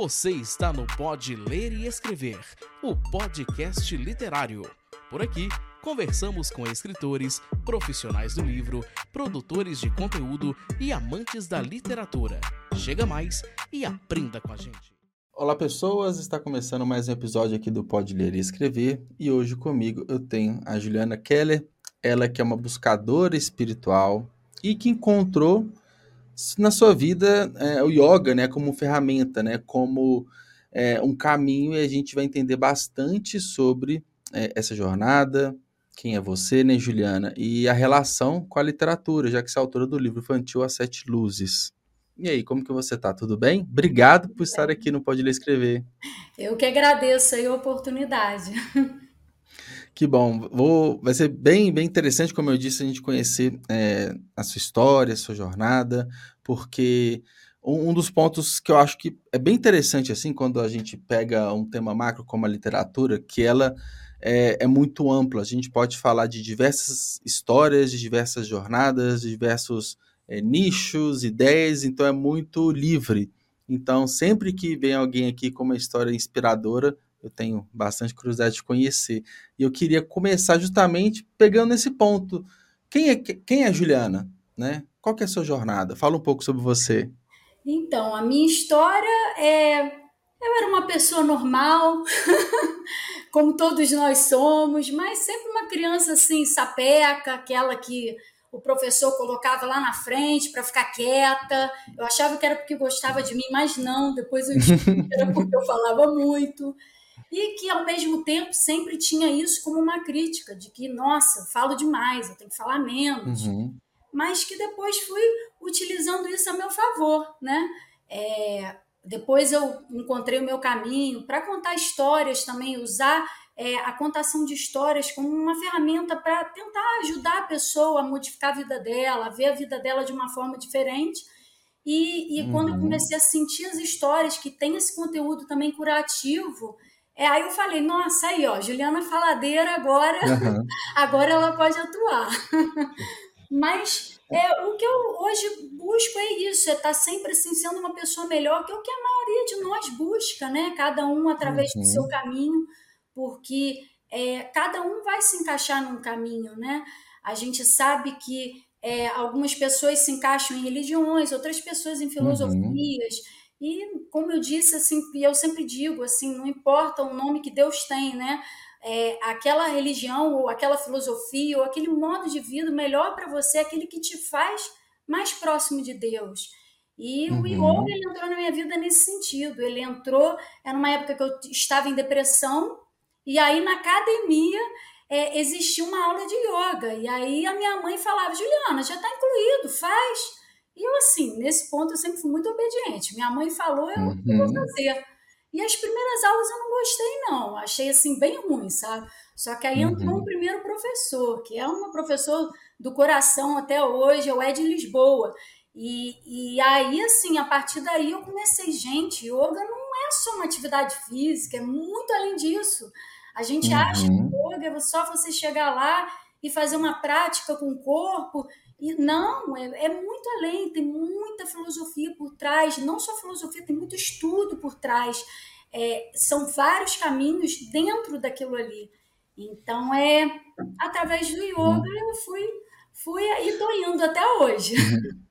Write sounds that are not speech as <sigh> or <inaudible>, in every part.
Você está no Pode Ler e Escrever, o podcast literário. Por aqui, conversamos com escritores, profissionais do livro, produtores de conteúdo e amantes da literatura. Chega mais e aprenda com a gente. Olá, pessoas! Está começando mais um episódio aqui do Pode Ler e Escrever e hoje comigo eu tenho a Juliana Keller, ela que é uma buscadora espiritual e que encontrou na sua vida é, o yoga, né, como ferramenta, né, como é, um caminho e a gente vai entender bastante sobre é, essa jornada, quem é você, né, Juliana, e a relação com a literatura, já que você é autora do livro infantil As Sete Luzes. E aí, como que você tá? Tudo bem? Obrigado por estar aqui no Pode Ler Escrever. Eu que agradeço a oportunidade. <laughs> Que bom. Vou, vai ser bem, bem interessante, como eu disse, a gente conhecer é, a sua história, a sua jornada, porque um, um, dos pontos que eu acho que é bem interessante, assim, quando a gente pega um tema macro como a literatura, que ela é, é muito ampla. A gente pode falar de diversas histórias, de diversas jornadas, de diversos é, nichos, ideias, então é muito livre. Então, sempre que vem alguém aqui com uma história inspiradora, eu tenho bastante curiosidade de conhecer. E eu queria começar justamente pegando esse ponto. Quem é, quem é a Juliana? Né? Qual que é a sua jornada? Fala um pouco sobre você. Então, a minha história é. Eu era uma pessoa normal, <laughs> como todos nós somos, mas sempre uma criança assim, sapeca, aquela que o professor colocava lá na frente para ficar quieta. Eu achava que era porque gostava de mim, mas não. Depois eu descobri que era porque eu falava muito e que ao mesmo tempo sempre tinha isso como uma crítica de que nossa, eu falo demais, eu tenho que falar menos, uhum. mas que depois fui utilizando isso a meu favor, né? É, depois eu encontrei o meu caminho para contar histórias também, usar é, a contação de histórias como uma ferramenta para tentar ajudar a pessoa a modificar a vida dela, a ver a vida dela de uma forma diferente. E, e uhum. quando eu uhum. comecei a sentir as histórias que tem esse conteúdo também curativo, é, aí eu falei, nossa, aí, ó, Juliana Faladeira agora, uhum. <laughs> agora ela pode atuar. <laughs> Mas é, o que eu hoje busco é isso, é estar tá sempre assim, sendo uma pessoa melhor, que é o que a maioria de nós busca, né? Cada um através uhum. do seu caminho, porque é, cada um vai se encaixar num caminho, né? A gente sabe que é, algumas pessoas se encaixam em religiões, outras pessoas em uhum. filosofias. Uhum e, como eu disse, assim, e eu sempre digo, assim, não importa o nome que Deus tem, né? É, aquela religião ou aquela filosofia ou aquele modo de vida melhor para você é aquele que te faz mais próximo de Deus. E uhum. o yoga ele entrou na minha vida nesse sentido. Ele entrou, era uma época que eu estava em depressão, e aí na academia é, existia uma aula de yoga. E aí a minha mãe falava: Juliana, já está incluído, faz. E eu, assim, nesse ponto eu sempre fui muito obediente. Minha mãe falou, eu, uhum. vou fazer. E as primeiras aulas eu não gostei, não. Achei, assim, bem ruim, sabe? Só que aí entrou uhum. um primeiro professor, que é um professor do coração até hoje, é o Ed Lisboa. E, e aí, assim, a partir daí eu comecei, gente, yoga não é só uma atividade física, é muito além disso. A gente uhum. acha que yoga é só você chegar lá e fazer uma prática com o corpo e não, é, é, muito além, tem muita filosofia por trás, não só filosofia, tem muito estudo por trás. É, são vários caminhos dentro daquilo ali. Então, é através do yoga eu fui, fui aí indo até hoje. <laughs>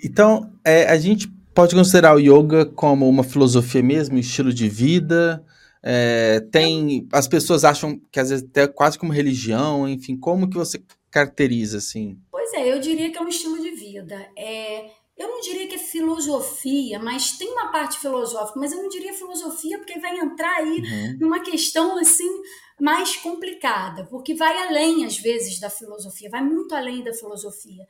Então, é, a gente pode considerar o yoga como uma filosofia mesmo, estilo de vida. É, tem as pessoas acham que às vezes até quase como religião, enfim, como que você caracteriza assim? Pois é, eu diria que é um estilo de vida. É, eu não diria que é filosofia, mas tem uma parte filosófica, mas eu não diria filosofia porque vai entrar aí uhum. numa questão assim mais complicada, porque vai além às vezes da filosofia, vai muito além da filosofia.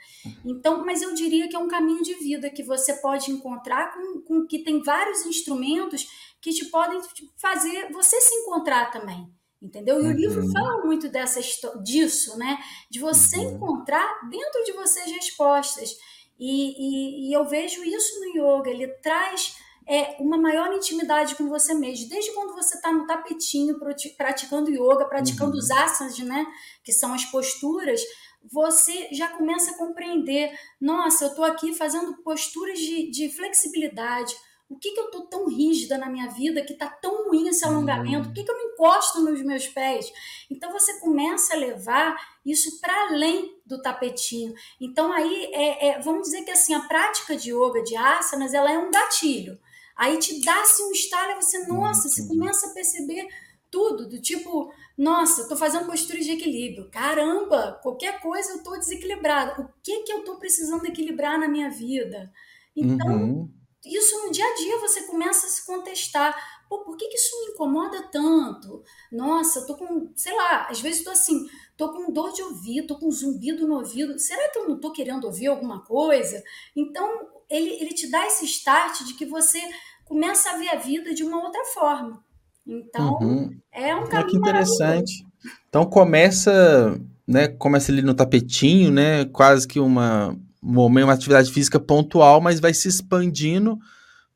Então, mas eu diria que é um caminho de vida que você pode encontrar com, com que tem vários instrumentos que te podem fazer você se encontrar também. Entendeu? E uhum. o livro uhum. fala muito dessa disso, né? De você uhum. encontrar dentro de você as respostas. E, e, e, eu vejo isso no yoga, ele traz é, uma maior intimidade com você mesmo. Desde quando você está no tapetinho praticando yoga, praticando uhum. os asanas, né? Que são as posturas, você já começa a compreender: nossa, eu estou aqui fazendo posturas de, de flexibilidade o que, que eu tô tão rígida na minha vida que tá tão ruim esse alongamento? Por que, que eu não encosto nos meus pés? Então você começa a levar isso para além do tapetinho. Então aí é, é, vamos dizer que assim a prática de yoga, de asanas, ela é um gatilho. Aí te dá-se um estalo e você, nossa, você começa a perceber tudo, do tipo, nossa, eu tô fazendo postura de equilíbrio. Caramba, qualquer coisa eu tô desequilibrada. O que que eu tô precisando equilibrar na minha vida? Então, uhum. Isso no dia a dia você começa a se contestar. Pô, por que, que isso me incomoda tanto? Nossa, eu tô com, sei lá, às vezes tô assim, tô com dor de ouvido, tô com zumbido no ouvido. Será que eu não tô querendo ouvir alguma coisa? Então, ele, ele te dá esse start de que você começa a ver a vida de uma outra forma. Então, uhum. é um caminho ah, que interessante. Então começa, né, começa ali no tapetinho, né, quase que uma uma atividade física pontual, mas vai se expandindo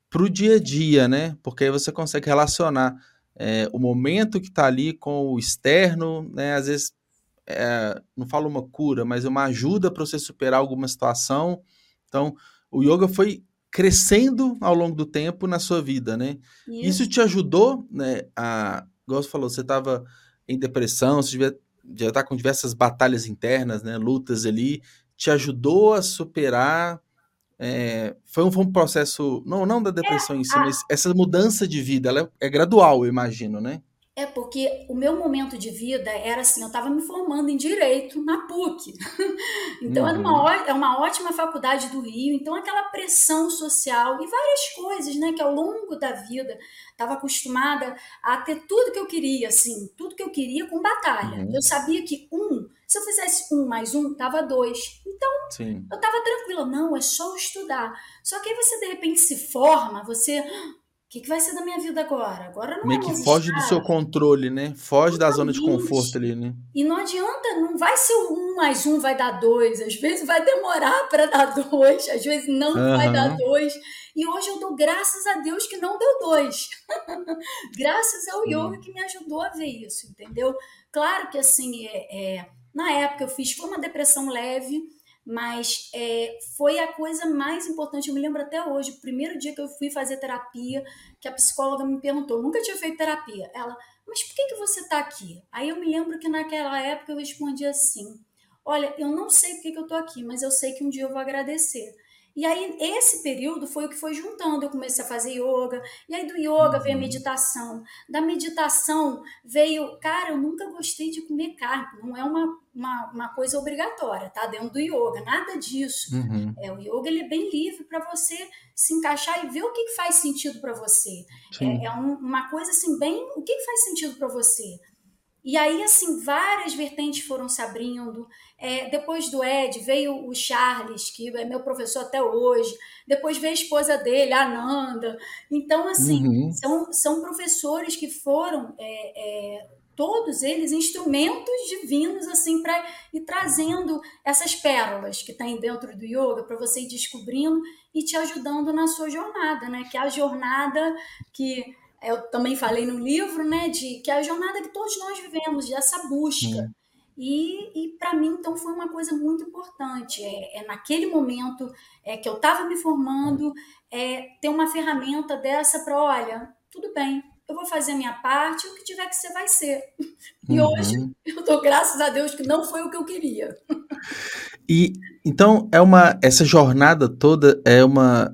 para o dia a dia, né? Porque aí você consegue relacionar é, o momento que está ali com o externo, né? Às vezes, é, não falo uma cura, mas uma ajuda para você superar alguma situação. Então, o yoga foi crescendo ao longo do tempo na sua vida, né? Isso, Isso te ajudou, né? A, igual você falou, você estava em depressão, você devia, já está com diversas batalhas internas, né? Lutas ali. Te ajudou a superar. É, foi, um, foi, um, processo, não, não da depressão é, em si, a... mas essa mudança de vida, ela é, é gradual, eu imagino, né? É porque o meu momento de vida era assim, eu estava me formando em direito na PUC. <laughs> então uhum. era uma, é uma ótima faculdade do Rio, então aquela pressão social e várias coisas, né, que ao longo da vida estava acostumada a ter tudo que eu queria, assim, tudo que eu queria com batalha. Uhum. Eu sabia que um, se eu fizesse um mais um, tava dois. Sim. eu tava tranquila, não, é só estudar. Só que aí você de repente se forma, você que, que vai ser da minha vida agora? Agora não Meio é que foge do seu controle, né? Foge da zona de conforto ali, né? E não adianta, não vai ser um mais um vai dar dois. Às vezes vai demorar <laughs> para dar dois, às vezes não uhum. vai dar dois. E hoje eu dou graças a Deus que não deu dois. <laughs> graças ao yoga que me ajudou a ver isso, entendeu? Claro que assim, é, é, na época eu fiz, foi uma depressão leve, mas é, foi a coisa mais importante. Eu me lembro até hoje, o primeiro dia que eu fui fazer terapia, que a psicóloga me perguntou, nunca tinha feito terapia. Ela, mas por que, que você está aqui? Aí eu me lembro que naquela época eu respondi assim: Olha, eu não sei por que, que eu estou aqui, mas eu sei que um dia eu vou agradecer. E aí, esse período foi o que foi juntando. Eu comecei a fazer yoga, e aí do yoga veio a uhum. meditação. Da meditação veio. Cara, eu nunca gostei de comer carne, não é uma, uma, uma coisa obrigatória, tá? Dentro do yoga, nada disso. Uhum. É, o yoga ele é bem livre para você se encaixar e ver o que, faz sentido para você. É, é um, uma coisa assim, bem. O que, que faz sentido para você? E aí, assim, várias vertentes foram se abrindo. É, depois do Ed, veio o Charles, que é meu professor até hoje. Depois veio a esposa dele, a Ananda. Então, assim, uhum. são, são professores que foram, é, é, todos eles, instrumentos divinos, assim, para ir trazendo essas pérolas que tem dentro do yoga, para você ir descobrindo e te ajudando na sua jornada, né? Que é a jornada que eu também falei no livro, né, de que é a jornada que todos nós vivemos, dessa busca. E, e para mim, então, foi uma coisa muito importante. É, é naquele momento é, que eu estava me formando, é, ter uma ferramenta dessa para, olha, tudo bem, eu vou fazer a minha parte, o que tiver que ser, vai ser. <laughs> E uhum. hoje, eu dou graças a Deus que não foi o que eu queria. E então é uma essa jornada toda é uma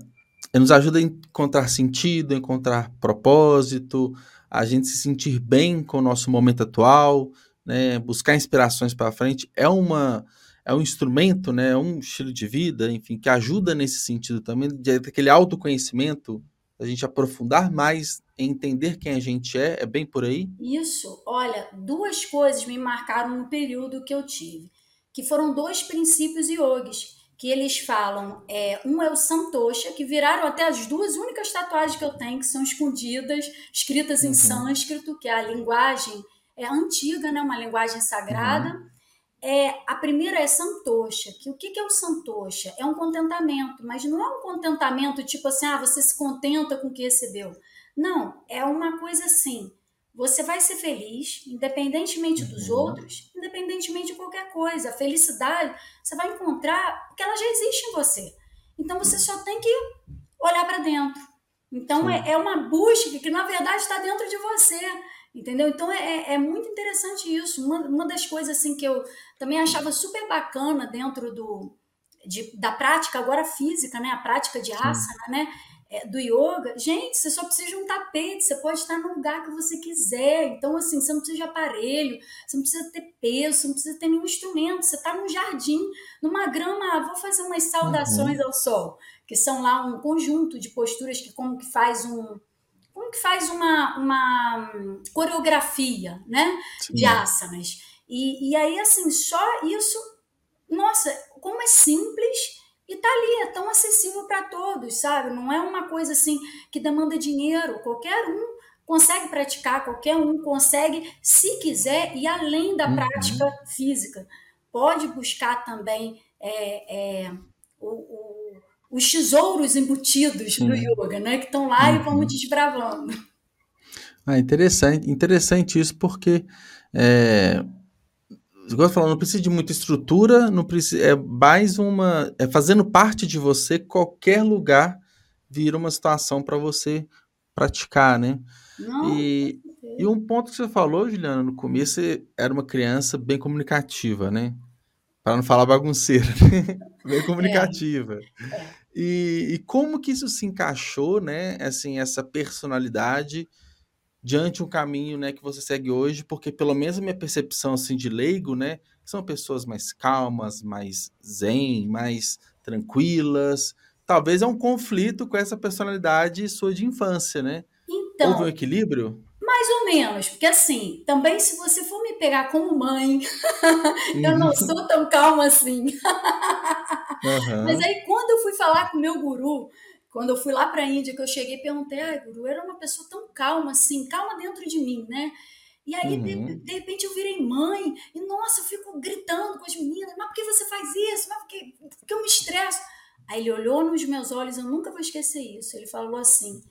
nos ajuda a encontrar sentido, a encontrar propósito, a gente se sentir bem com o nosso momento atual, né, buscar inspirações para frente, é uma é um instrumento, né, é um estilo de vida, enfim, que ajuda nesse sentido também, de aquele autoconhecimento, a gente aprofundar mais em entender quem a gente é, é bem por aí? Isso, olha, duas coisas me marcaram no período que eu tive, que foram dois princípios yogis que eles falam, é, um é o Santosha, que viraram até as duas únicas tatuagens que eu tenho, que são escondidas, escritas em uhum. sânscrito, que é a linguagem é antiga, né, uma linguagem sagrada. Uhum. É, a primeira é Santosha, que o que, que é o Santosha? É um contentamento, mas não é um contentamento tipo assim, ah, você se contenta com o que recebeu. Não, é uma coisa assim, você vai ser feliz, independentemente dos uhum. outros, independentemente de qualquer coisa. A felicidade você vai encontrar porque ela já existe em você. Então você só tem que olhar para dentro. Então é, é, uma busca que, na verdade, está dentro de você. Entendeu? Então é, é, é muito interessante isso. Uma, uma das coisas assim que eu também achava super bacana dentro do, de, da prática agora física, né? A prática de asana, Sim. né? É, do yoga, gente, você só precisa de um tapete, você pode estar no lugar que você quiser. Então, assim, você não precisa de aparelho, você não precisa ter peso, você não precisa ter nenhum instrumento. Você está num jardim, numa grama, ah, vou fazer umas saudações uhum. ao sol, que são lá um conjunto de posturas que como que faz um como que faz uma, uma coreografia, né, Sim. de asanas. E, e aí, assim, só isso, nossa, como é simples e tá ali, é tão acessível para todos, sabe? Não é uma coisa assim que demanda dinheiro. Qualquer um consegue praticar, qualquer um consegue, se quiser, e além da uhum. prática física. Pode buscar também é, é, o, o, os tesouros embutidos do yoga, né? Que estão lá uhum. e vamos desbravando. Ah, interessante, interessante isso, porque é, gosto de falar, não precisa de muita estrutura, não precisa, é mais uma, é fazendo parte de você, qualquer lugar vira uma situação para você praticar, né? Não, e, e um ponto que você falou, Juliana, no começo, você era uma criança bem comunicativa, né? Para não falar bagunceira, <laughs> né? bem comunicativa. É. É. E, e como que isso se encaixou, né? Assim, essa personalidade diante um caminho, né, que você segue hoje, porque pelo menos a minha percepção assim de leigo, né, são pessoas mais calmas, mais zen, mais tranquilas. Talvez é um conflito com essa personalidade sua de infância, né? Então, Houve um equilíbrio? Mais ou menos, porque assim, também se você for pegar como mãe, <laughs> eu não uhum. sou tão calma assim. Uhum. Mas aí quando eu fui falar com o meu guru, quando eu fui lá para a Índia, que eu cheguei e perguntei, ah, Guru, era uma pessoa tão calma assim, calma dentro de mim, né? E aí, uhum. de, de, repente, eu virei mãe, e nossa, eu fico gritando com as meninas, mas por que você faz isso? Mas por que, por que eu me estresso? Aí ele olhou nos meus olhos, eu nunca vou esquecer isso. Ele falou assim: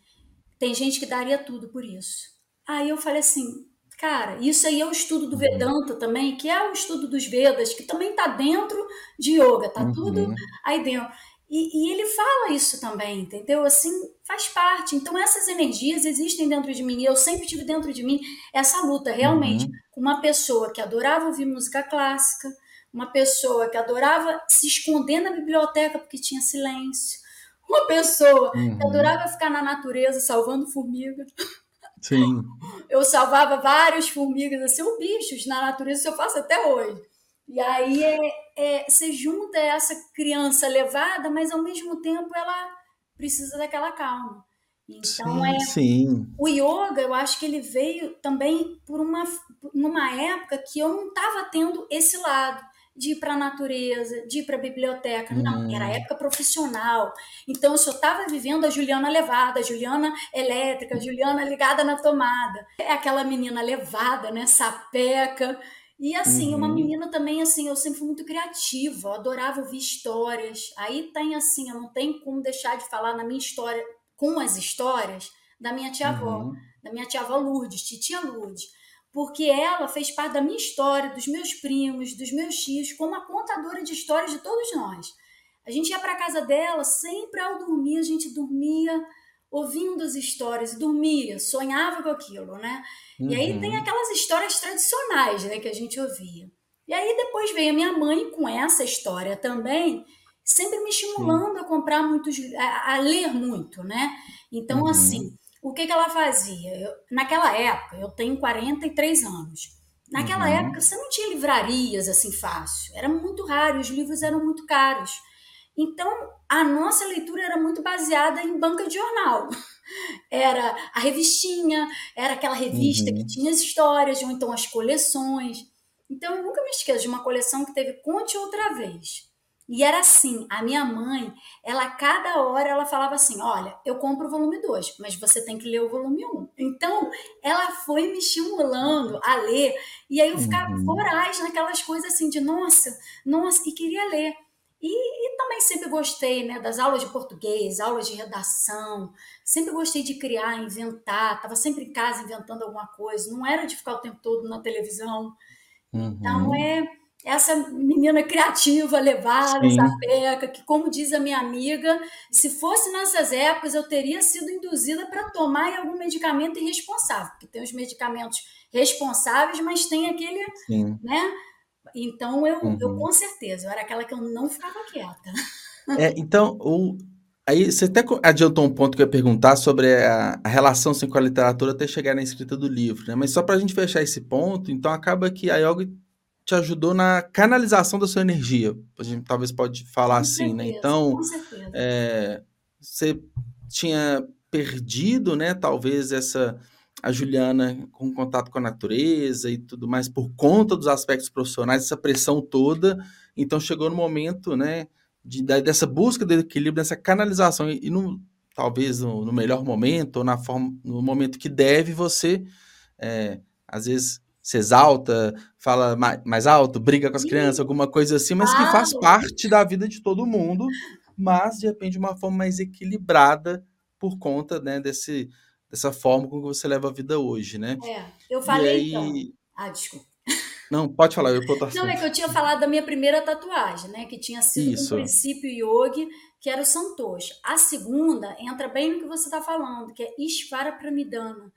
tem gente que daria tudo por isso. Aí eu falei assim, cara, isso aí é o estudo do uhum. Vedanta também, que é o estudo dos Vedas, que também está dentro de yoga, tá uhum. tudo aí dentro. E, e, ele fala isso também, entendeu? Assim, faz parte. Então, essas energias existem dentro de mim. E eu sempre tive dentro de mim essa luta, realmente, uhum. com uma pessoa que adorava ouvir música clássica, uma pessoa que adorava se esconder na biblioteca porque tinha silêncio, uma pessoa uhum. que adorava ficar na natureza salvando formigas. <laughs> Sim. Eu salvava várias formigas, assim, ou bichos na natureza, isso eu faço até hoje. E aí é, é, você junta essa criança levada, mas ao mesmo tempo ela precisa daquela calma. Então sim, é sim. o yoga, eu acho que ele veio também por uma numa época que eu não estava tendo esse lado de ir para a natureza, de ir para a biblioteca. Hum. Não, era época profissional. Então eu só estava vivendo a Juliana levada, a Juliana elétrica, a Juliana ligada na tomada. É aquela menina levada, né, sapeca, e assim, uhum. uma menina também, assim, eu sempre fui muito criativa, eu adorava ouvir histórias. Aí tem assim, eu não tenho como deixar de falar na minha história, com as histórias da minha tia-avó, uhum. da minha tia-avó Lourdes, titia Lourdes. Porque ela fez parte da minha história, dos meus primos, dos meus tios, como a contadora de histórias de todos nós. A gente ia para casa dela, sempre ao dormir, a gente dormia ouvindo as histórias, dormia, sonhava com aquilo, né? Uhum. E aí tem uhum. aquelas histórias tradicionais, né, que a gente ouvia. E aí depois veio a minha mãe com essa história também, sempre me estimulando Sim. a comprar muitos, a, a, ler muito, né? Então, uhum. assim, o que, que ela fazia? Eu, naquela época, eu tenho 43 anos. Naquela uhum. época, você não tinha livrarias assim fácil. Era muito raro, os livros eram muito caros. Então, a nossa leitura era muito baseada em banca de jornal. <laughs> Era a revistinha, era aquela revista uhum. que tinha as histórias, ou então as coleções. Então, eu nunca me esqueço de uma coleção que teve Conte Outra Vez. E era assim, a minha mãe, ela cada hora ela falava assim: "Olha, eu compro o volume 2, mas você tem que ler o volume 1". Um. Então, ela foi me estimulando a ler, e aí eu ficava uhum. voraz naquelas coisas assim de nossa, nossa, e queria ler. E, e, também sempre gostei né, das aulas de português, aulas de redação, sempre gostei de criar, inventar, estava sempre em casa inventando alguma coisa, não era de ficar o tempo todo na televisão. Uhum. Então, é, essa menina criativa, levada, sapeca, que, como diz a minha amiga, se fosse nessas épocas, eu teria sido induzida para tomar algum medicamento irresponsável, porque tem os medicamentos responsáveis, mas tem aquele, Sim. né? Então, eu, uhum. eu com certeza, eu era aquela que eu não ficava quieta. É, então, o, aí você até adiantou um ponto que eu ia perguntar sobre a, a relação assim, com a literatura até chegar na escrita do livro, né? Mas só para a gente fechar esse ponto, então acaba que a yoga te ajudou na canalização da sua energia. A gente talvez pode falar com assim, né? certeza, né? Então, é, você tinha perdido, né? Talvez essa a Juliana com contato com a natureza e tudo mais por conta dos aspectos profissionais, essa pressão toda. Então chegou no momento, né? De, dessa busca do equilíbrio, dessa canalização e, e no, talvez no, no, melhor momento ou na forma, no momento que deve você, é, às vezes se exalta, fala mais, alto, briga com as crianças, alguma coisa assim, mas que faz parte da vida de todo mundo, mas de repente de uma forma mais equilibrada por conta né, desse, dessa forma como você leva a vida hoje, né? É, eu falei aí... então. Ah, desculpa. Não, pode falar, eu vou Não, é que eu tinha falado da minha primeira tatuagem, né? Que tinha sido Isso. um princípio yogi, que era o santosh. A segunda entra bem no que você está falando, que é Ishvara Pramidana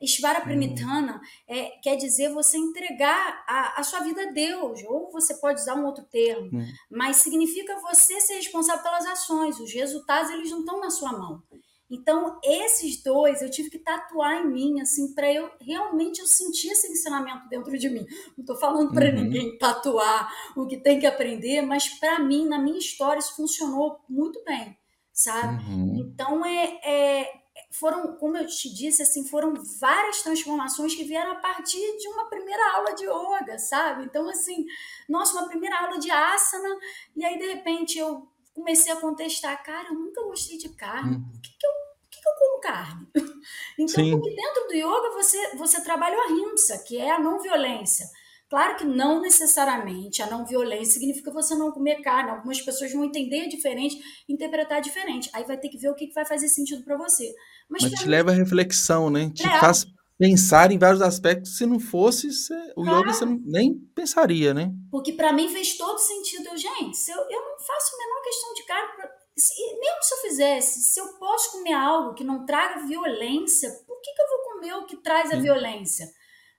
Ishvara Pramitana é, quer dizer você entregar a, a, sua vida a Deus, ou você pode usar um outro termo, hum. mas significa você ser responsável pelas ações, os resultados eles não estão na sua mão. Então, esses dois eu tive que tatuar em mim, assim, para eu realmente eu sentir esse ensinamento dentro de mim. Não estou falando para uhum. ninguém tatuar o que tem que aprender, mas para mim, na minha história, isso funcionou muito bem, sabe? Uhum. Então, é, é foram, como eu te disse, assim, foram várias transformações que vieram a partir de uma primeira aula de yoga, sabe? Então, assim, nossa, uma primeira aula de asana, e aí, de repente, eu comecei a contestar, cara, eu nunca gostei de carne, por que, que eu eu como carne? <laughs> Então, porque dentro do yoga você, você trabalha o ahimsa, que é a não violência. Claro que não necessariamente a não violência significa você não comer carne. Algumas pessoas vão entender diferente, interpretar diferente. Aí vai ter que ver o que vai fazer sentido para você. Mas, Mas te mim, leva à reflexão, né? Te é. faz pensar em vários aspectos. Se não fosse, o claro. yoga você não, nem pensaria, né? Porque para mim fez todo sentido. Eu, gente, eu, eu não faço a menor questão de carne. Pra, se, mesmo se eu fizesse, se eu posso comer algo que não traga violência, por que, que eu vou comer o que traz a violência?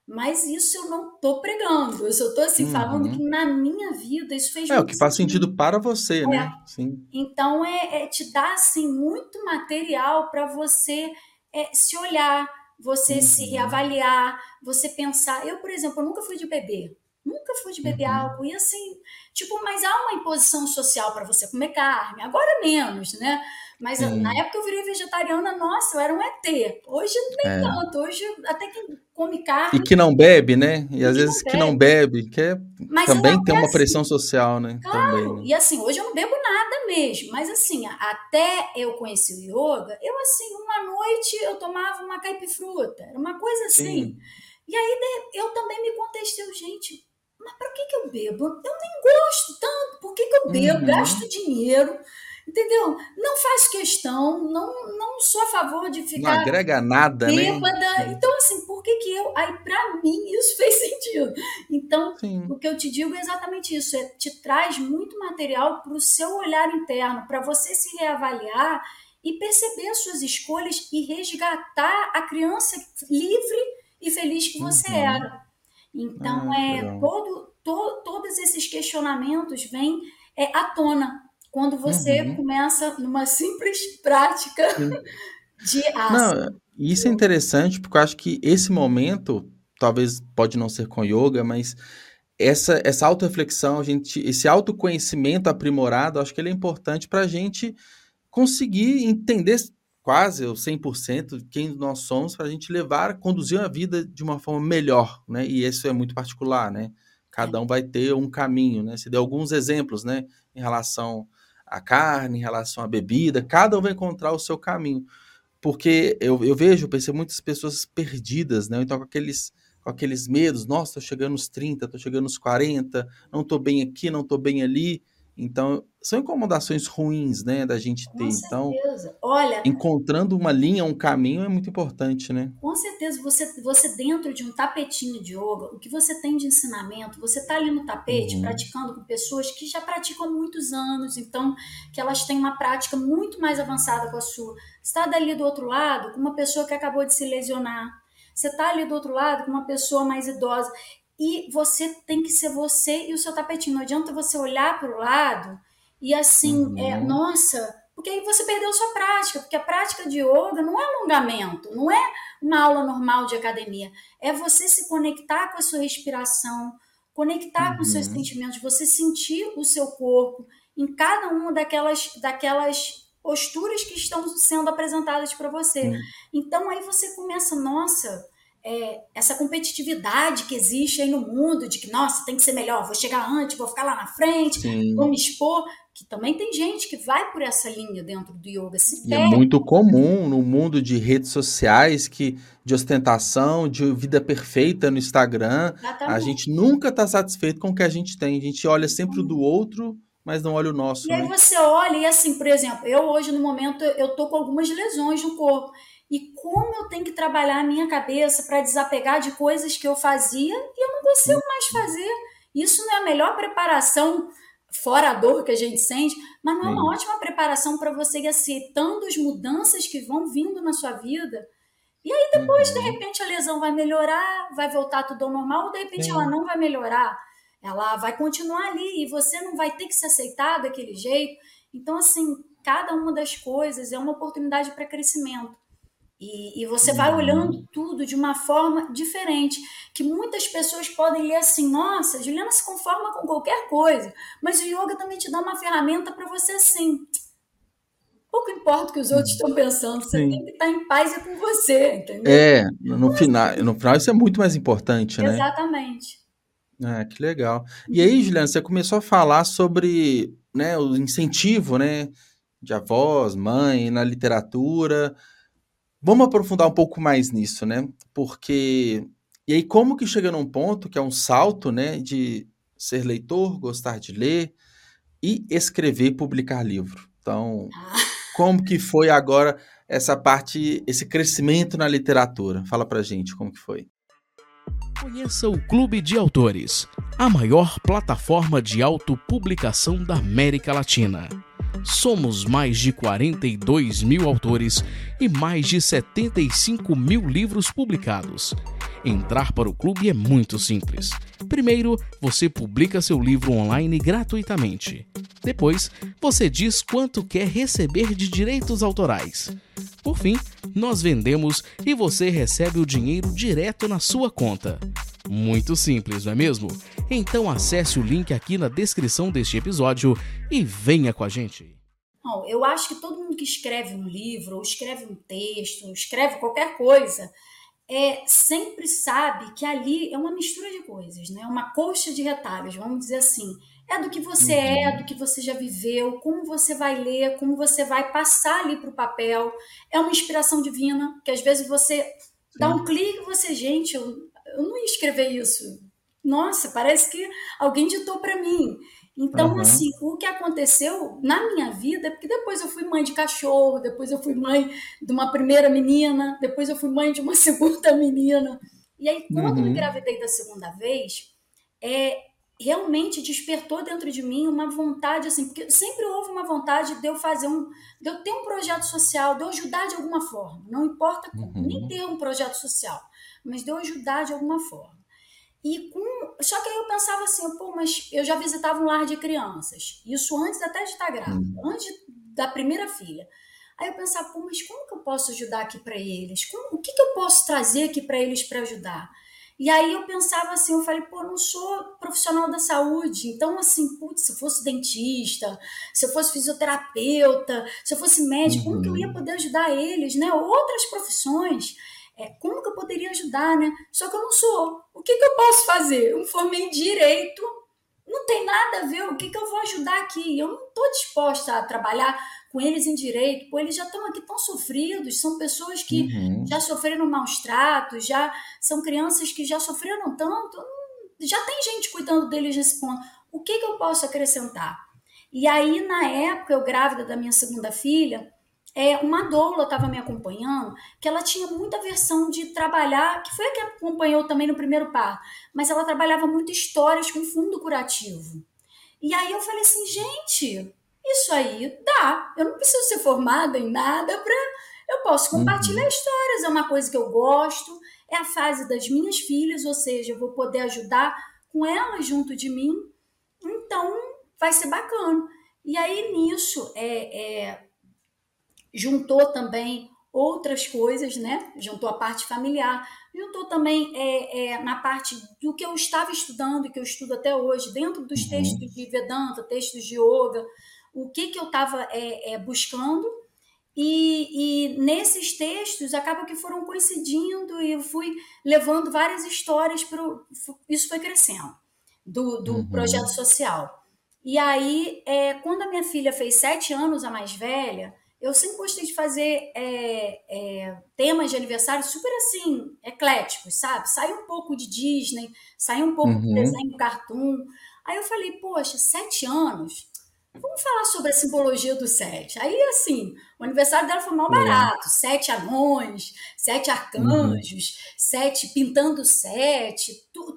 Mas isso eu não tô pregando. Eu só tô assim uhum. falando que na minha vida isso fez É o que faz sentido para você, é. né? Sim. Então é, é, te dá assim muito material para você é, se olhar, você uhum. se reavaliar, você pensar. Eu, por exemplo, eu nunca fui de beber. Nunca fui de beber uhum. álcool. E assim, tipo, mas há uma imposição social para você comer carne. Agora menos, né? Mas Sim. na época eu virei vegetariana, nossa, eu era um ET. Hoje nem é. tanto. Hoje até quem come carne. E que não bebe, né? E, e às vezes que não bebe, que é, também tem uma assim. pressão social, né? Claro. Também, né? E assim, hoje eu não bebo nada mesmo. Mas assim, até eu conheci o yoga, eu assim, uma noite eu tomava uma caipifruta. Era uma coisa assim. Sim. E aí eu também me contestei, gente, mas para que, que eu bebo? Eu nem gosto tanto, por que, que eu bebo? Uhum. Gasto dinheiro entendeu? Não faz questão, não, não sou a favor de ficar. Não agrega nada, né? bêbada. né? Então, assim, por que, que eu. Aí, para mim, isso <laughs> fez sentido. Então, Sim. o que eu te digo é exatamente isso: é, te traz muito material para o seu olhar interno, para você se reavaliar e perceber as suas escolhas e resgatar a criança livre e feliz que você uhum. era. Então, ah, é, todo, to, todos esses questionamentos vêm é, à tona quando você uhum. começa numa simples prática de asana. Não, isso é interessante porque eu acho que esse momento, talvez pode não ser com yoga, mas essa, essa auto-reflexão, gente, esse autoconhecimento aprimorado, acho que ele é importante para a gente conseguir entender quase ou 100% quem nós somos, para a gente levar, conduzir a vida de uma forma melhor, né? E isso é muito particular, né? Cada é. um vai ter um caminho, né? Você deu alguns exemplos, né? Em relação a carne, em relação à bebida, cada um vai encontrar o seu caminho. Porque eu, eu vejo, eu percebo muitas pessoas perdidas, né? Então, com aqueles, com aqueles medos, nossa, tô chegando nos 30, tô chegando nos 40, não tô bem aqui, não tô bem ali. Então, são incomodações ruins, né, da gente ter. Com então, certeza. Olha, encontrando uma linha, um caminho é muito importante, né? Com certeza, você, você dentro de um tapetinho de yoga, o que você tem de ensinamento, você está ali no tapete Uhum. praticando com pessoas que já praticam há muitos anos, então que elas têm uma prática muito mais avançada com a sua. Você está dali do outro lado com uma pessoa que acabou de se lesionar. Você está ali do outro lado com uma pessoa mais idosa. E você tem que ser você e o seu tapetinho. Não adianta você olhar para o lado e assim, é, Uhum. nossa, porque aí você perdeu sua prática, porque a prática de yoga não é alongamento, não é uma aula normal de academia, é você se conectar com a sua respiração, conectar com os seus Uhum. sentimentos, você sentir o seu corpo em cada uma daquelas, daquelas posturas que estão sendo apresentadas para você. Sim. Então aí você começa, nossa, é, essa competitividade que existe aí no mundo, de que, nossa, tem que ser melhor, vou chegar antes, vou ficar lá na frente, Sim. vou me expor, que também tem gente que vai por essa linha dentro do yoga, se E é muito comum no mundo de redes sociais que de ostentação, de vida perfeita no Instagram, a Exatamente. gente nunca está satisfeito com o que a gente tem. A gente olha sempre o do outro, mas não olha o nosso, E aí né? você olha e assim, por exemplo, eu hoje no momento eu tô com algumas lesões no corpo. E como eu tenho que trabalhar a minha cabeça para desapegar de coisas que eu fazia e eu não consigo mais fazer. Isso não é a melhor preparação, fora a dor que a gente sente, mas não é uma ótima preparação para você ir aceitando as mudanças que vão vindo na sua vida. E aí depois, de Uhum. repente, a lesão vai melhorar, vai voltar tudo ao normal, ou de repente ela não vai melhorar. Ela vai continuar ali e você não vai ter que se aceitar daquele jeito. Então, assim, cada uma das coisas é uma oportunidade para crescimento. E, e você vai Uhum. olhando tudo de uma forma diferente. Que muitas pessoas podem ler assim: nossa, Juliana se conforma com qualquer coisa. Mas o yoga também te dá uma ferramenta para você assim. Pouco importa o que os outros estão pensando, você Sim. tem que estar em paz é com você, entendeu? É, no final, no final isso é muito mais importante, né? Exatamente. Ah, que legal. E aí, Juliana, você começou a falar sobre, né, o incentivo, né, de avós, mãe, na literatura. Vamos aprofundar um pouco mais nisso, né? Porque e aí como que chega num ponto que é um salto, né, de ser leitor, gostar de ler e escrever, publicar livro. Então, como que foi agora essa parte, esse crescimento na literatura? Fala pra gente como que foi. Conheça o Clube de Autores, a maior plataforma de autopublicação da América Latina. Somos mais de 42 mil autores e mais de 75 mil livros publicados. Entrar para o clube é muito simples. Primeiro, você publica seu livro online gratuitamente. Depois, você diz quanto quer receber de direitos autorais. Por fim, nós vendemos e você recebe o dinheiro direto na sua conta. Muito simples, não é mesmo? Então acesse o link aqui na descrição deste episódio e venha com a gente. Bom, eu acho que todo mundo que escreve um livro, ou escreve um texto, ou escreve qualquer coisa, é, sempre sabe que ali é uma mistura de coisas, né? Uma colcha de retalhos, vamos dizer assim. É do que você Uhum. é, do que você já viveu, como você vai ler, como você vai passar ali para o papel. É uma inspiração divina, que às vezes você dá um clique e você, gente, eu, eu não ia escrever isso. Nossa, parece que alguém ditou para mim. Então, Aham. assim, o que aconteceu na minha vida, porque depois eu fui mãe de cachorro, depois eu fui mãe de uma primeira menina, depois eu fui mãe de uma <laughs> segunda menina. E aí, quando eu Uhum. engravidei da segunda vez, é, realmente despertou dentro de mim uma vontade, assim, porque sempre houve uma vontade de eu fazer um, de eu ter um projeto social, de eu ajudar de alguma forma. Não importa como, Uhum. nem ter um projeto social, mas de eu ajudar de alguma forma. E com, só que aí eu pensava assim, pô, mas eu já visitava um lar de crianças. Isso antes até de estar grávida, antes da primeira filha. Aí eu pensava, pô, mas como que eu posso ajudar aqui para eles? Como- o que, que eu posso trazer aqui para eles para ajudar? E aí eu pensava assim, eu falei, pô, eu não sou profissional da saúde, então assim, putz, se eu fosse dentista, se eu fosse fisioterapeuta, se eu fosse médico, como que eu ia Uhum. poder ajudar eles, né? Outras profissões, é, como que eu poderia ajudar, né? Só que eu não sou. O que, que eu posso fazer? Eu me formei em direito, não tem nada a ver, o que, que eu vou ajudar aqui? Eu não estou disposta a trabalhar com eles em direito, pô, eles já estão aqui tão sofridos, são pessoas que Uhum. já sofreram maus tratos, já são crianças que já sofreram tanto, já tem gente cuidando deles nesse ponto. O que, que eu posso acrescentar? E aí, na época, eu grávida da minha segunda filha, é, uma doula estava me acompanhando, que ela tinha muita versão de trabalhar, que foi a que acompanhou também no primeiro par, mas ela trabalhava muito histórias com fundo curativo. E aí eu falei assim, gente, isso aí dá. Eu não preciso ser formada em nada para. Eu posso compartilhar uhum. histórias, é uma coisa que eu gosto, é a fase das minhas filhas, ou seja, eu vou poder ajudar com elas junto de mim. Então, vai ser bacana. E aí, nisso, é, é, juntou também outras coisas, né? Juntou a parte familiar, juntou também é, é, na parte do que eu estava estudando e que eu estudo até hoje, dentro dos uhum. textos de Vedanta, textos de Yoga, o que, que eu estava é, é, buscando. E, e, nesses textos acaba que foram coincidindo e eu fui levando várias histórias para isso foi crescendo do, do uhum. projeto social. E aí, é, quando a minha filha fez sete anos, a mais velha, eu sempre gostei de fazer é, é, temas de aniversário super assim, ecléticos, sabe? Sai um pouco de Disney, sai um pouco uhum. do desenho cartoon. Aí eu falei, poxa, sete anos, vamos falar sobre a simbologia do sete. Aí, assim, o aniversário dela foi mal barato: sete anões, sete arcanjos, uhum. sete pintando sete.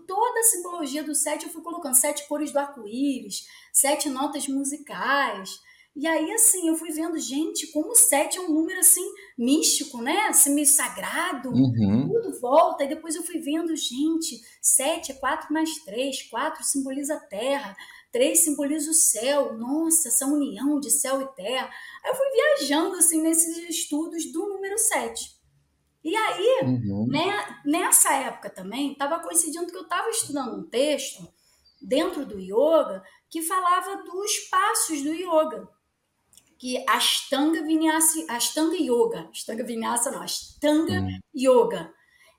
toda a simbologia do sete eu fui colocando: sete cores do arco-íris, sete notas musicais. E aí, assim, eu fui vendo, gente, como sete é um número, assim, místico, né? Assim, meio sagrado, uhum. tudo volta. E depois eu fui vendo, gente, sete é quatro mais três, quatro simboliza a terra, três simboliza o céu. Nossa, essa união de céu e terra. Aí eu fui viajando, assim, nesses estudos do número sete. E aí, uhum. né, nessa época também, estava coincidindo que eu estava estudando um texto dentro do yoga que falava dos passos do yoga que Ashtanga Vinyasa, Ashtanga Yoga, Ashtanga Vinyasa não, Ashtanga hum. Yoga.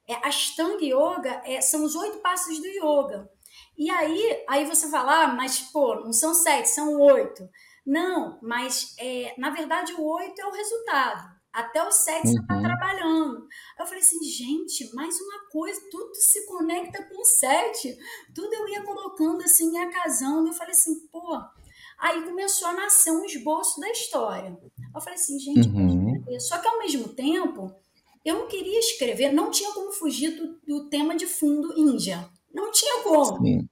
É, Ashtanga Yoga é, são os oito passos do yoga. E aí, aí você fala, ah, mas pô, não são sete, são oito. Não, mas é, na verdade o oito é o resultado. Até o sete uhum. você está trabalhando. Eu falei assim, gente, mais uma coisa, tudo se conecta com o sete. Tudo eu ia colocando assim, ia casando. Eu falei assim, pô, Aí começou a nascer um esboço da história. Eu falei assim, gente, uhum. só que ao mesmo tempo eu não queria escrever, não tinha como fugir do, do tema de fundo Índia. Não tinha como. Sim.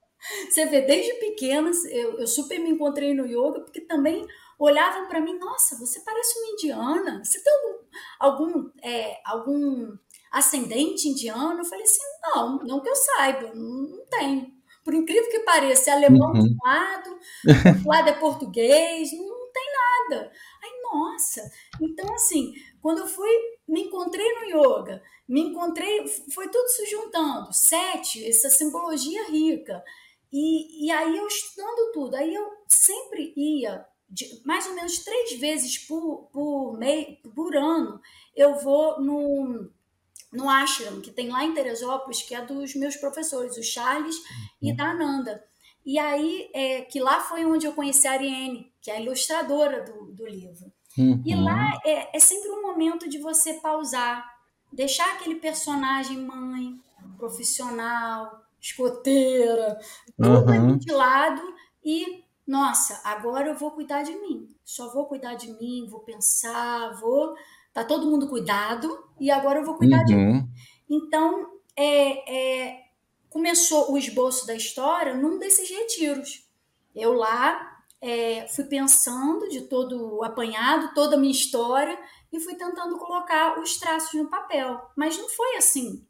Você vê, desde pequena, eu, eu, super me encontrei no yoga, porque também olhavam para mim, nossa, você parece uma indiana, você tem algum, algum, é, algum ascendente indiano? Eu falei assim, não, não que eu saiba, não, não tenho por incrível que pareça, é alemão uhum. de um lado, outro lado é português, não, tem nada. Aí, nossa, então assim, quando eu fui, me encontrei no yoga, me encontrei, foi tudo se juntando, sete, essa simbologia rica. E, e aí eu estudando tudo, aí eu sempre ia, de, mais ou menos três vezes por, por, mei, por ano, eu vou no no ashram, que tem lá em Teresópolis, que é dos meus professores, o Charles uhum. e da Ananda. E aí, é, que lá foi onde eu conheci a Ariane, que é a ilustradora do, do livro. Uhum. E lá é, é sempre um momento de você pausar, deixar aquele personagem mãe, profissional, escoteira, tudo uhum. de lado e, nossa, agora eu vou cuidar de mim. Só vou cuidar de mim, vou pensar, vou Tá todo mundo cuidado e agora eu vou cuidar uhum. de mim. Então, é, é, começou o esboço da história num desses retiros. Eu lá é, fui pensando de todo o apanhado, toda a minha história, e fui tentando colocar os traços no papel. Mas não foi assim.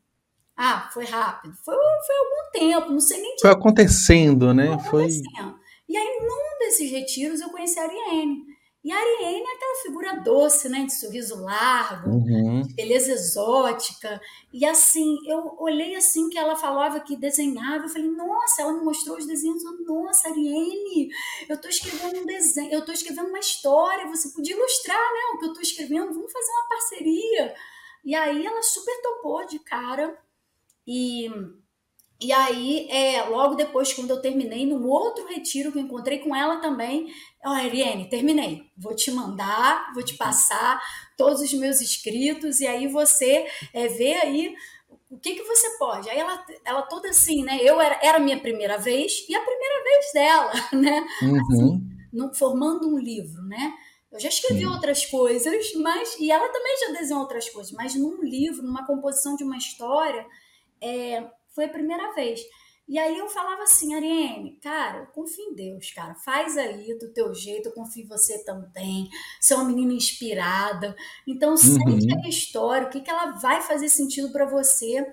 Ah, foi rápido. Foi, foi algum tempo, não sei nem Foi acontecendo, né? Foi acontecendo. Foi... E aí, num desses retiros, eu conheci a Ariane. E a Ariane é aquela figura doce, né? De sorriso largo, uhum. de beleza exótica. E assim, eu olhei assim que ela falava que desenhava, eu falei, nossa, ela me mostrou os desenhos, eu, nossa, Ariane, eu estou escrevendo um desenho, eu estou escrevendo uma história, você podia ilustrar, né? O que eu estou escrevendo, vamos fazer uma parceria. E aí ela super topou de cara. E e aí, é, logo depois, quando eu terminei, num outro retiro que eu encontrei com ela também, ó, oh, Ariane, terminei. Vou te mandar, vou te passar todos os meus inscritos, e aí você é, vê aí o que, que você pode. Aí ela, ela toda assim, né? Eu era, era a minha primeira vez e a primeira vez dela, <laughs> né? Uhum. Assim, no, formando um livro, né? Eu já escrevi Sim. outras coisas, mas e ela também já desenhou outras coisas, mas num livro, numa composição de uma história, é, foi a primeira vez. E aí eu falava assim, Ariane, cara, confio em Deus, cara, faz aí do teu jeito, eu confio em você também. Você é uma menina inspirada, então sente uhum. a história, o que, que ela vai fazer sentido para você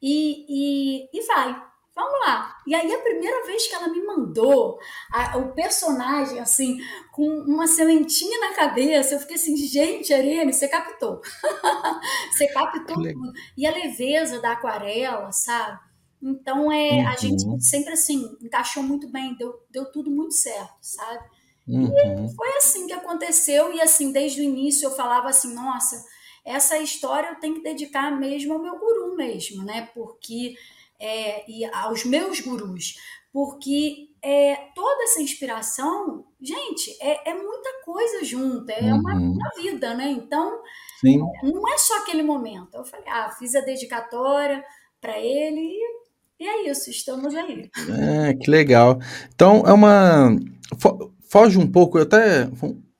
e, e, e vai. Vamos lá. E aí, a primeira vez que ela me mandou a, o personagem, assim, com uma sementinha na cabeça, eu fiquei assim, gente, Arene, você captou. <laughs> você captou tudo. E a leveza da aquarela, sabe? Então, é, uhum. a gente sempre, assim, encaixou muito bem, deu, deu tudo muito certo, sabe? Uhum. E foi assim que aconteceu. E, assim, desde o início eu falava assim, nossa, essa história eu tenho que dedicar mesmo ao meu guru mesmo, né? Porque é, e aos meus gurus, porque é, toda essa inspiração, gente, é, é muita coisa junto, é uhum. uma, uma, vida, né? Então, Sim. não é só aquele momento. Eu falei, ah, fiz a dedicatória para ele e, e, é isso, estamos aí. É, que legal. Então, é uma. Foge um pouco, eu até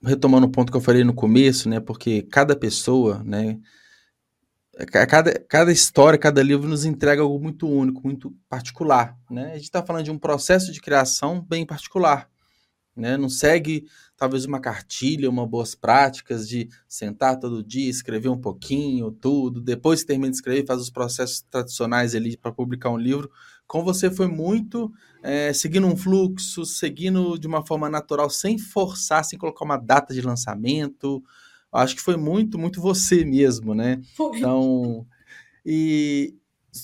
retomando o ponto que eu falei no começo, né? Porque cada pessoa, né? cada, cada história, cada livro nos entrega algo muito único, muito particular. Né? A gente está falando de um processo de criação bem particular. Né? Não segue talvez uma cartilha, uma boas práticas de sentar todo dia, escrever um pouquinho, tudo. Depois que termina de escrever, faz os processos tradicionais ali para publicar um livro. Com você foi muito é, seguindo um fluxo, seguindo de uma forma natural, sem forçar, sem colocar uma data de lançamento, acho que foi muito, muito você mesmo, né? Foi. Então, e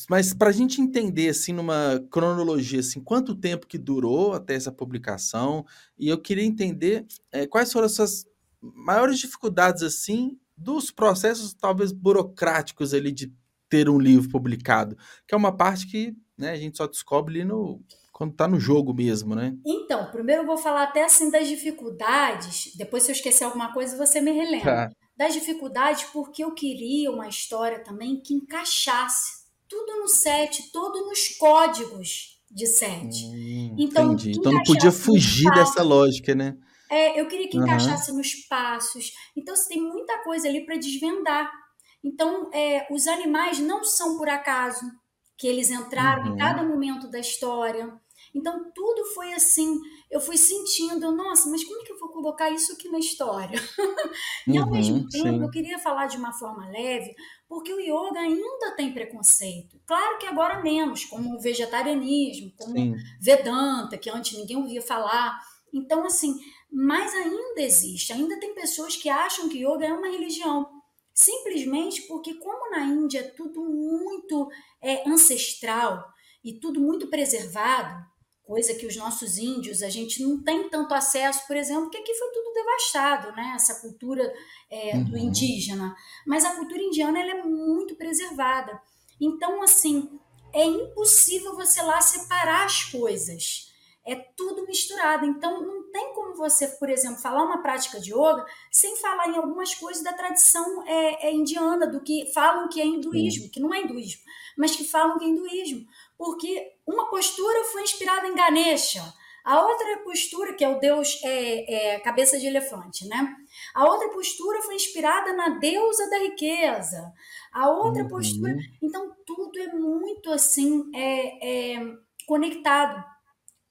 mas para a gente entender assim numa cronologia, assim, quanto tempo que durou até essa publicação? E eu queria entender é, quais foram as suas maiores dificuldades assim dos processos talvez burocráticos ali de ter um livro publicado, que é uma parte que né, a gente só descobre ali no quando está no jogo mesmo, né? Então, primeiro eu vou falar até assim das dificuldades, depois se eu esquecer alguma coisa você me relembra. Tá. Das dificuldades porque eu queria uma história também que encaixasse tudo no set, todo nos códigos de set. Hum, então. Então não podia fugir dessa lógica, né? É, eu queria que encaixasse uhum. nos passos. Então, você tem muita coisa ali para desvendar. Então, é, os animais não são por acaso que eles entraram uhum. em cada momento da história. Então tudo foi assim, eu fui sentindo, nossa, mas como é que eu vou colocar isso aqui na história? <laughs> e ao uhum, mesmo tempo sim. eu queria falar de uma forma leve, porque o yoga ainda tem preconceito. Claro que agora menos, como o vegetarianismo, como sim. Vedanta, que antes ninguém ouvia falar. Então, assim, mas ainda existe, ainda tem pessoas que acham que yoga é uma religião. Simplesmente porque, como na Índia é tudo muito é, ancestral e tudo muito preservado, coisa que os nossos índios a gente não tem tanto acesso, por exemplo, porque aqui foi tudo devastado, né? Essa cultura é, uhum. do indígena. Mas a cultura indiana ela é muito preservada. Então, assim, é impossível você lá separar as coisas. É tudo misturado. Então, não tem como você, por exemplo, falar uma prática de yoga sem falar em algumas coisas da tradição é, é indiana, do que falam que é hinduísmo, que não é hinduísmo, mas que falam que é hinduísmo porque uma postura foi inspirada em Ganesha, a outra postura, que é o deus é, é, cabeça de elefante, né? A outra postura foi inspirada na deusa da riqueza. A outra uhum. postura. Então, tudo é muito assim é, é, conectado.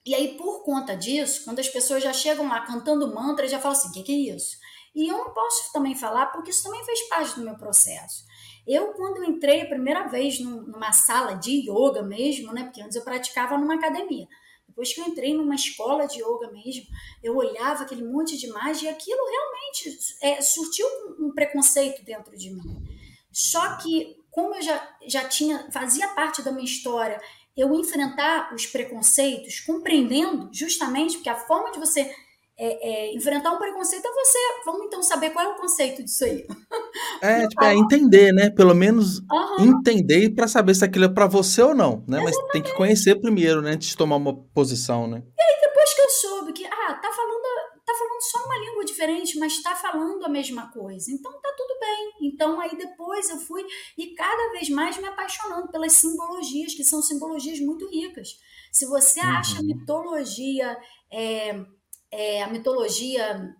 E aí, por conta disso, quando as pessoas já chegam lá cantando mantra, já falam assim: o que, que é isso? E eu não posso também falar, porque isso também fez parte do meu processo. Eu, quando entrei a primeira vez numa sala de yoga mesmo, né? Porque antes eu praticava numa academia. Depois que eu entrei numa escola de yoga mesmo, eu olhava aquele monte de imagem e aquilo realmente é, surtiu um preconceito dentro de mim. Só que, como eu já, já tinha, fazia parte da minha história, eu enfrentar os preconceitos, compreendendo justamente, porque a forma de você é, é, enfrentar um preconceito é você. Vamos então saber qual é o conceito disso aí. <laughs> É, tipo, é entender, né? Pelo menos uhum. entender para saber se aquilo é para você ou não, né? Exatamente. Mas tem que conhecer primeiro, né? Antes de tomar uma posição, né? E aí, depois que eu soube que, ah, tá falando, falando só uma língua diferente, mas tá falando a mesma coisa. Então tá tudo bem. Então aí depois eu fui e cada vez mais me apaixonando pelas simbologias, que são simbologias muito ricas. Se você acha uhum. mitologia. É, é, a mitologia.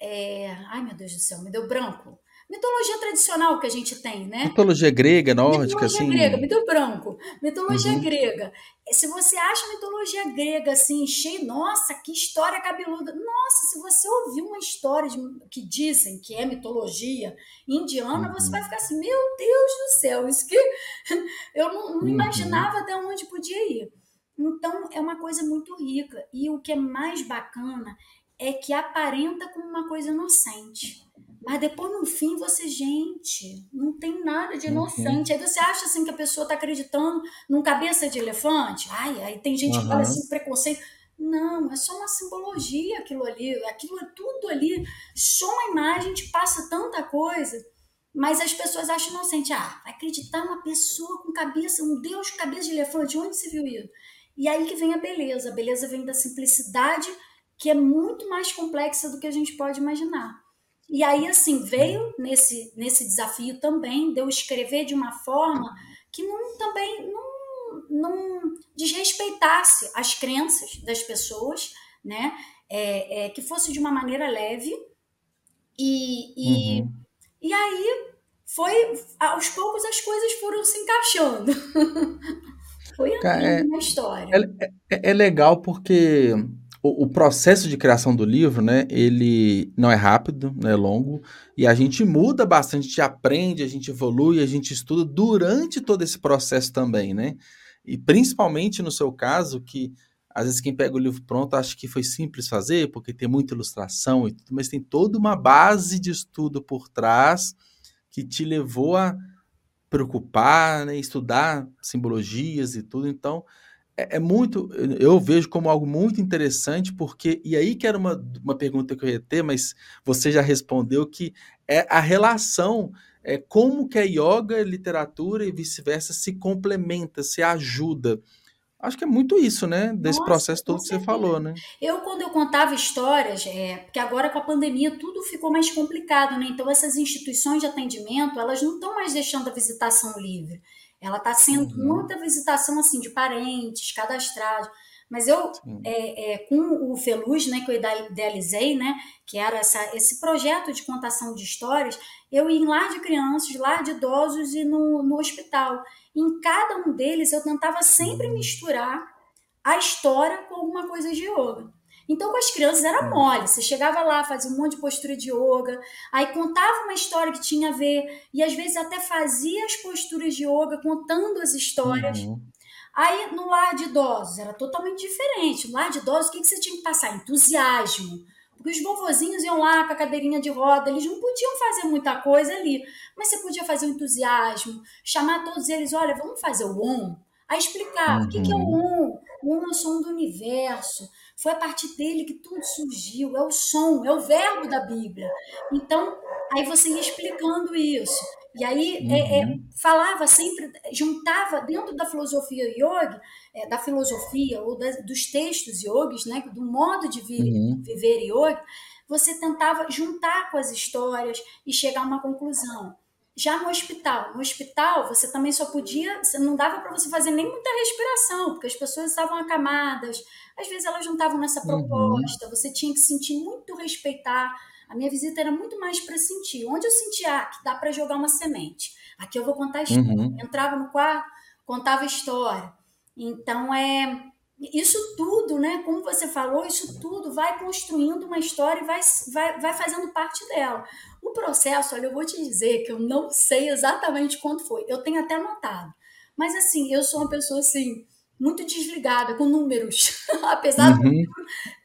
É, ai, meu Deus do céu, me deu branco mitologia tradicional que a gente tem, né? Mitologia grega, nórdica, mitologia assim. grega, me deu branco. Mitologia uhum. grega. Se você acha mitologia grega assim, cheia, nossa, que história cabeluda. Nossa, se você ouvir uma história de, que dizem que é mitologia indiana, uhum. você vai ficar assim, meu Deus do céu, isso que <laughs> eu não, não uhum. imaginava até onde podia ir. Então, é uma coisa muito rica. E o que é mais bacana é que aparenta como uma coisa inocente. Mas depois, no fim, você, gente, não tem nada de uhum. inocente. Uhum. Aí você acha assim que a pessoa está acreditando num cabeça de elefante? Ai, aí tem gente uhum. que fala assim, preconceito. Não, é só uma simbologia aquilo ali. Aquilo é tudo ali. Só uma imagem te passa tanta coisa. Mas as pessoas acham inocente. Ah, vai acreditar numa pessoa com cabeça, um Deus com cabeça de elefante. Onde se viu isso? E aí que vem a beleza. A beleza vem da simplicidade, que é muito mais complexa do que a gente pode imaginar. E aí, assim, veio nesse, nesse desafio também de eu escrever de uma forma que não, também não, não desrespeitasse as crenças das pessoas, né? É, é, que fosse de uma maneira leve. E, e, uhum. e aí foi, aos poucos as coisas foram se encaixando. <laughs> foi andando é, história. É, é, é legal porque o, processo de criação do livro, né, ele não é rápido, não é longo, e a gente muda bastante, a gente aprende, a gente evolui, a gente estuda durante todo esse processo também, né? E principalmente no seu caso, que às vezes quem pega o livro pronto acha que foi simples fazer, porque tem muita ilustração e tudo, mas tem toda uma base de estudo por trás que te levou a preocupar, né, estudar simbologias e tudo. Então, é, é, muito, eu vejo como algo muito interessante, porque, e aí que era uma, uma pergunta que eu ia ter, mas você já respondeu, que é a relação, é como que a yoga, literatura e vice-versa se complementa, se ajuda. Acho que é muito isso, né? Desse Nossa, processo todo que você falou, né? Eu, quando eu contava histórias, é, porque agora com a pandemia tudo ficou mais complicado, né? Então, essas instituições de atendimento, elas não estão mais deixando a visitação livre. Ela está sendo uhum. muita visitação assim de parentes, cadastrados. Mas eu, é, é, com o Feluz, né, que eu idealizei, né, que era essa, esse projeto de contação de histórias, eu ia em lar de crianças, lar de idosos e no, no hospital. Em cada um deles, eu tentava sempre uhum. misturar a história com alguma coisa de yoga. Então, com as crianças era mole. Você chegava lá, fazia um monte de postura de yoga, aí contava uma história que tinha a ver, e às vezes até fazia as posturas de yoga, contando as histórias. Uhum. Aí, no lar de idosos, era totalmente diferente. No lar de idosos, o que, que você tinha que passar? Entusiasmo. Porque os vovozinhos iam lá com a cadeirinha de roda, eles não podiam fazer muita coisa ali, mas você podia fazer o um entusiasmo, chamar todos eles, olha, vamos fazer o OM. Aí explicar uhum. o que, que é o OM. O OM é o som do universo. Foi a partir dele que tudo surgiu. É o som, é o verbo da Bíblia. Então, aí você ia explicando isso. E aí uhum. é, é, uhum. falava sempre, juntava dentro da filosofia yoga, é, da filosofia ou da, dos textos yogis, né, do modo de vi, uhum. viver yoga, você tentava juntar com as histórias e chegar a uma conclusão. Já no hospital, no hospital você também só podia, não dava para você fazer nem muita respiração, porque as pessoas estavam acamadas, às vezes elas não estavam nessa uhum. proposta, uhum. você tinha que sentir muito respeitar. A minha visita era muito mais para sentir. Onde eu sentia ah, que dá para jogar uma semente. Aqui eu vou contar a história. Uhum. Entrava no quarto, contava a história. Então é isso tudo, né? Como você falou, isso tudo vai construindo uma história e vai, vai, vai fazendo parte dela. Processo, olha, eu vou te dizer que eu não sei exatamente quanto foi. Eu tenho até anotado. Mas assim, eu sou uma pessoa assim, muito desligada com números, <laughs> apesar uhum. de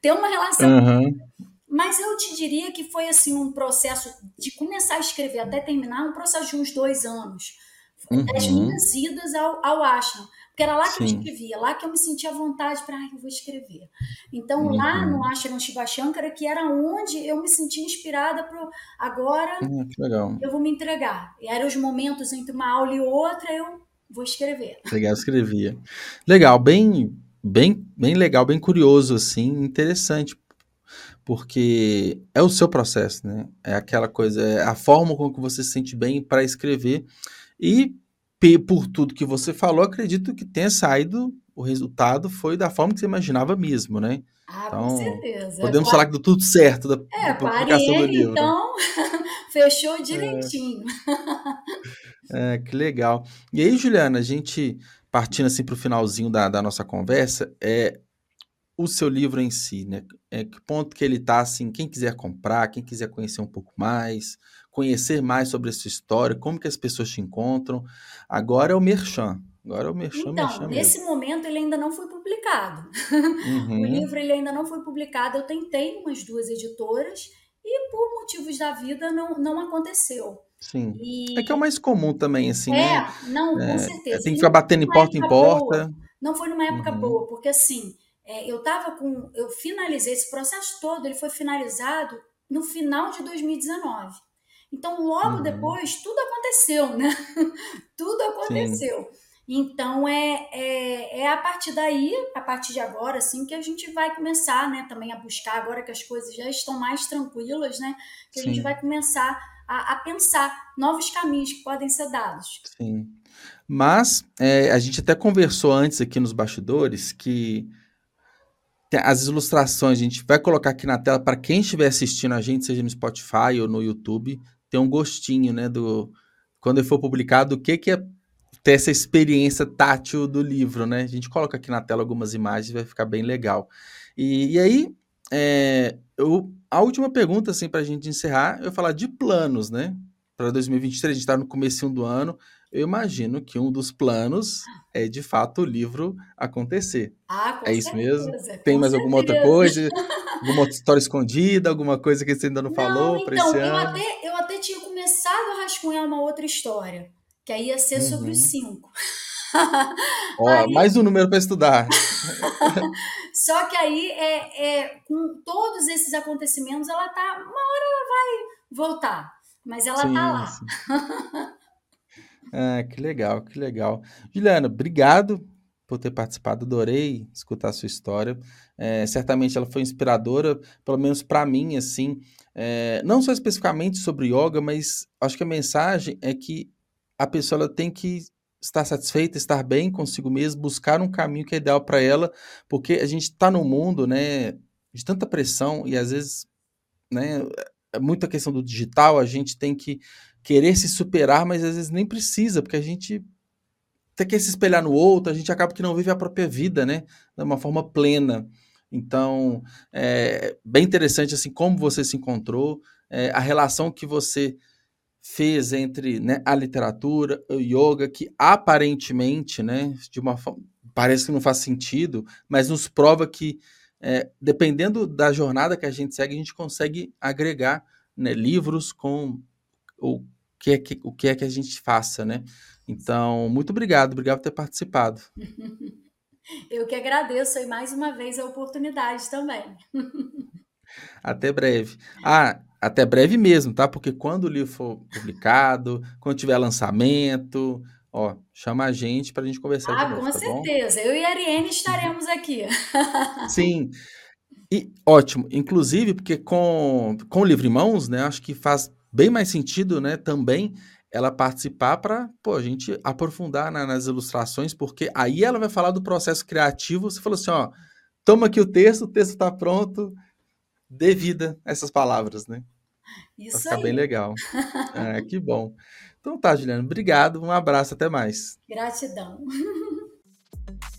ter uma relação. Uhum. Mas eu te diria que foi assim um processo de começar a escrever até terminar, um processo de uns dois anos. Uhum. Das minhas idas ao, ao ashram. Porque era lá que Sim. eu escrevia, lá que eu me sentia à vontade para, ah, eu vou escrever. Então, uhum. lá no Ashram Shiva Shankara, que era onde eu me sentia inspirada para agora uhum, eu vou me entregar. E eram os momentos entre uma aula e outra, eu vou escrever. Legal, escrevia. Legal, bem, bem, bem legal, bem curioso, assim, interessante, porque é o seu processo, né? É aquela coisa, é a forma com que você se sente bem para escrever e por tudo que você falou, acredito que tenha saído o resultado foi da forma que você imaginava mesmo, né? Ah, então, com certeza. Podemos falar que deu tudo certo da, é, da publicação do livro. Então, <laughs> fechou direitinho. É. <laughs> é, que legal. E aí, Juliana, a gente partindo assim para o finalzinho da, da nossa conversa, é o seu livro em si, né? É, que ponto que ele está, assim, quem quiser comprar, quem quiser conhecer um pouco mais, conhecer mais sobre a sua história, como que as pessoas te encontram. Agora é o Merchan. Agora é o Merchan, Então, merchan nesse mesmo. momento ele ainda não foi publicado. <laughs> Uhum. o livro ele ainda não foi publicado. Eu tentei umas duas editoras e por motivos da vida não, não aconteceu. Sim. E... É que é o mais comum também, assim, é, né? não, é, com certeza. Tem que ficar batendo em porta em porta. Boa. Não foi numa época uhum. boa, porque assim, é, eu tava com. Eu finalizei esse processo todo, ele foi finalizado no final de 2019. Então, logo uhum. depois, tudo aconteceu, né? <laughs> tudo aconteceu. Sim. Então, é, é, é, a partir daí, a partir de agora, assim, que a gente vai começar, né, também a buscar, agora que as coisas já estão mais tranquilas, né, que Sim. a gente vai começar a, a, pensar novos caminhos que podem ser dados. Sim. Mas, é, a gente até conversou antes aqui nos bastidores que as ilustrações a gente vai colocar aqui na tela para quem estiver assistindo a gente, seja no Spotify ou no YouTube, tem um gostinho, né, do quando ele for publicado, o que que é ter essa experiência tátil do livro, né? A gente coloca aqui na tela algumas imagens, vai ficar bem legal. E, e aí, é, eu, a última pergunta, assim, para a gente encerrar, eu falar de planos, né? Para 2023, a gente está no começo do ano, eu imagino que um dos planos é de fato o livro acontecer. Ah, com é isso certeza, mesmo? Tem mais certeza. alguma outra coisa? alguma outra história escondida? Alguma coisa que você ainda não, não falou para então, esse eu ano? Até, eu começado a rascunhar uma outra história, que aí ia ser uhum. sobre os uhum. cinco. Ó, <laughs> aí... mais um número para estudar. <laughs> Só que aí, é, é, com todos esses acontecimentos, ela tá. Uma hora ela vai voltar, mas ela sim, tá lá. Ah, que legal, que legal. Juliana, obrigado por ter participado, adorei escutar a sua história. É, certamente ela foi inspiradora, pelo menos para mim, assim, é, não só especificamente sobre yoga, mas acho que a mensagem é que a pessoa ela tem que estar satisfeita, estar bem consigo mesmo, buscar um caminho que é ideal para ela, porque a gente está num mundo, né, de tanta pressão e às vezes, né, é muita questão do digital, a gente tem que querer se superar, mas às vezes nem precisa, porque a gente até quer se espelhar no outro, a gente acaba que não vive a própria vida, né? De uma forma plena. Então, é bem interessante assim como você se encontrou, é, a relação que você fez entre né, a literatura, o yoga, que aparentemente, né, de uma forma, parece que não faz sentido, mas nos prova que é, dependendo da jornada que a gente segue, a gente consegue agregar né, livros com o que, é que, o que é que a gente faça, né? Então, muito obrigado, obrigado por ter participado. <laughs> Eu que agradeço aí mais uma vez a oportunidade também. Até breve. Ah, até breve mesmo, tá? Porque quando o livro for publicado, quando tiver lançamento, ó, chama a gente para a gente conversar ah, de novo, com tá certeza. Bom? Eu e a Ariane estaremos aqui. <laughs> Sim. E ótimo, inclusive porque com, com o livro em mãos, né, acho que faz bem mais sentido, né, também ela participar para, a gente aprofundar na, nas ilustrações, porque aí ela vai falar do processo criativo. Você falou assim, ó, toma aqui o texto, o texto está pronto, dê vida a essas palavras, né? Isso vai ficar aí. bem legal. <laughs> é, que bom. Então tá, Juliana, obrigado, um abraço, até mais. Gratidão. <laughs>